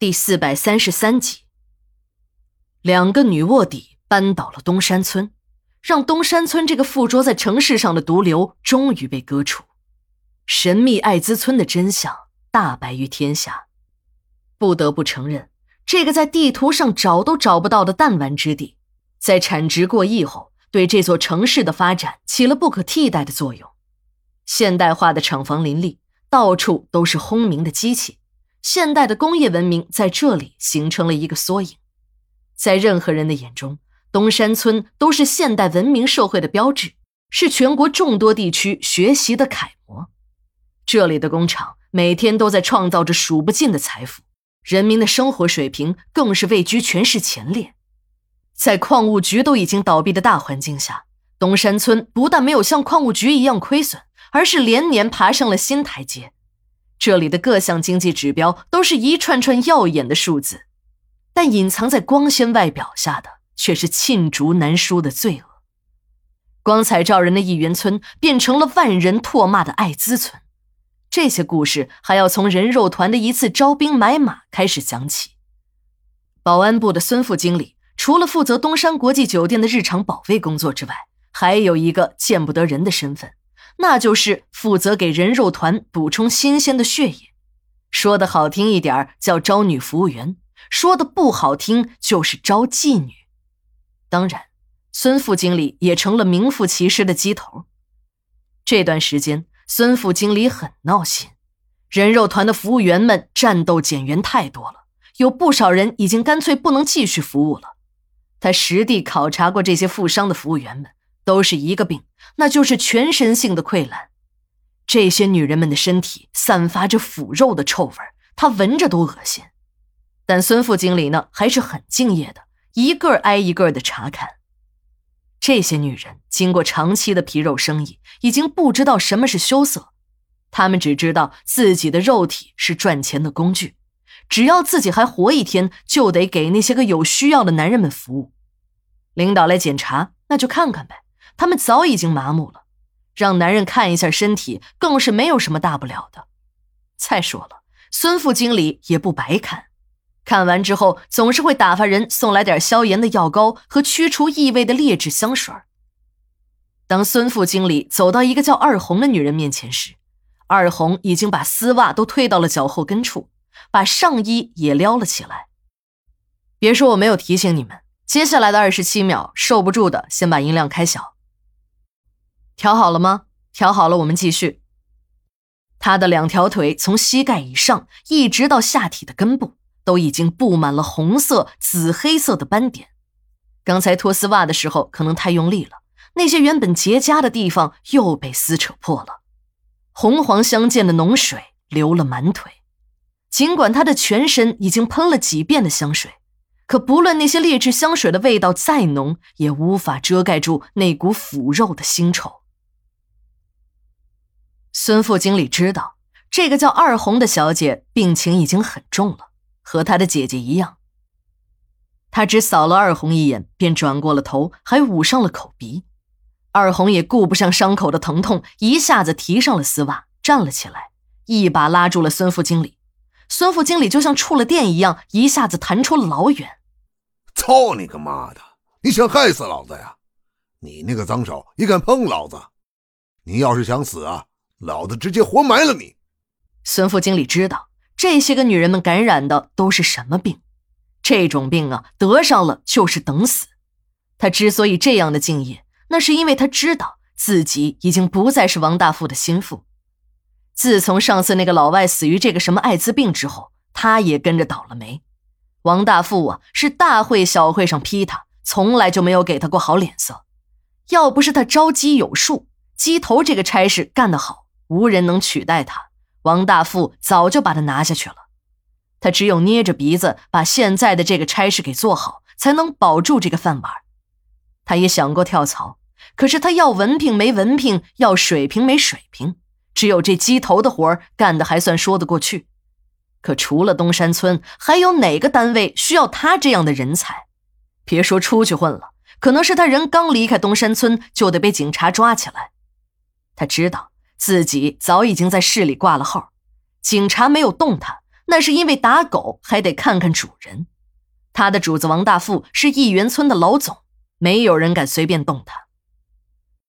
第四百三十三集，两个女卧底扳倒了东山村，让东山村这个附着在城市上的毒瘤终于被割除，神秘艾滋村的真相大白于天下。不得不承认，这个在地图上找都找不到的弹丸之地，在产值过亿后，对这座城市的发展起了不可替代的作用。现代化的厂房林立，到处都是轰鸣的机器。现代的工业文明在这里形成了一个缩影，在任何人的眼中，东山村都是现代文明社会的标志，是全国众多地区学习的楷模。这里的工厂每天都在创造着数不尽的财富，人民的生活水平更是位居全市前列。在矿务局都已经倒闭的大环境下，东山村不但没有像矿务局一样亏损，而是连年爬上了新台阶。这里的各项经济指标都是一串串耀眼的数字，但隐藏在光鲜外表下的却是罄竹难书的罪恶。光彩照人的一元村变成了万人唾骂的艾滋村，这些故事还要从人肉团的一次招兵买马开始讲起。保安部的孙副经理除了负责东山国际酒店的日常保卫工作之外，还有一个见不得人的身份。那就是负责给人肉团补充新鲜的血液，说的好听一点叫招女服务员，说的不好听就是招妓女。当然，孙副经理也成了名副其实的鸡头。这段时间，孙副经理很闹心，人肉团的服务员们战斗减员太多了，有不少人已经干脆不能继续服务了。他实地考察过这些负伤的服务员们。都是一个病，那就是全身性的溃烂。这些女人们的身体散发着腐肉的臭味她闻着都恶心。但孙副经理呢，还是很敬业的，一个挨一个的查看。这些女人经过长期的皮肉生意，已经不知道什么是羞涩，她们只知道自己的肉体是赚钱的工具，只要自己还活一天，就得给那些个有需要的男人们服务。领导来检查，那就看看呗。他们早已经麻木了，让男人看一下身体更是没有什么大不了的。再说了，孙副经理也不白看，看完之后总是会打发人送来点消炎的药膏和驱除异味的劣质香水。当孙副经理走到一个叫二红的女人面前时，二红已经把丝袜都退到了脚后跟处，把上衣也撩了起来。别说我没有提醒你们，接下来的二十七秒，受不住的先把音量开小。调好了吗？调好了，我们继续。他的两条腿从膝盖以上一直到下体的根部，都已经布满了红色、紫黑色的斑点。刚才脱丝袜的时候可能太用力了，那些原本结痂的地方又被撕扯破了，红黄相间的脓水流了满腿。尽管他的全身已经喷了几遍的香水。可不论那些劣质香水的味道再浓，也无法遮盖住那股腐肉的腥臭。孙副经理知道，这个叫二红的小姐病情已经很重了，和她的姐姐一样。他只扫了二红一眼，便转过了头，还捂上了口鼻。二红也顾不上伤口的疼痛，一下子提上了丝袜，站了起来，一把拉住了孙副经理。孙副经理就像触了电一样，一下子弹出了老远。操你个妈的！你想害死老子呀？你那个脏手也敢碰老子？你要是想死啊！老子直接活埋了你！孙副经理知道这些个女人们感染的都是什么病，这种病啊，得上了就是等死。他之所以这样的敬业，那是因为他知道自己已经不再是王大富的心腹。自从上次那个老外死于这个什么艾滋病之后，他也跟着倒了霉。王大富啊，是大会小会上批他，从来就没有给他过好脸色。要不是他招鸡有数，鸡头这个差事干得好。无人能取代他，王大富早就把他拿下去了。他只有捏着鼻子把现在的这个差事给做好，才能保住这个饭碗。他也想过跳槽，可是他要文凭没文凭，要水平没水平，只有这鸡头的活干的还算说得过去。可除了东山村，还有哪个单位需要他这样的人才？别说出去混了，可能是他人刚离开东山村就得被警察抓起来。他知道。自己早已经在市里挂了号，警察没有动他，那是因为打狗还得看看主人。他的主子王大富是义园村的老总，没有人敢随便动他。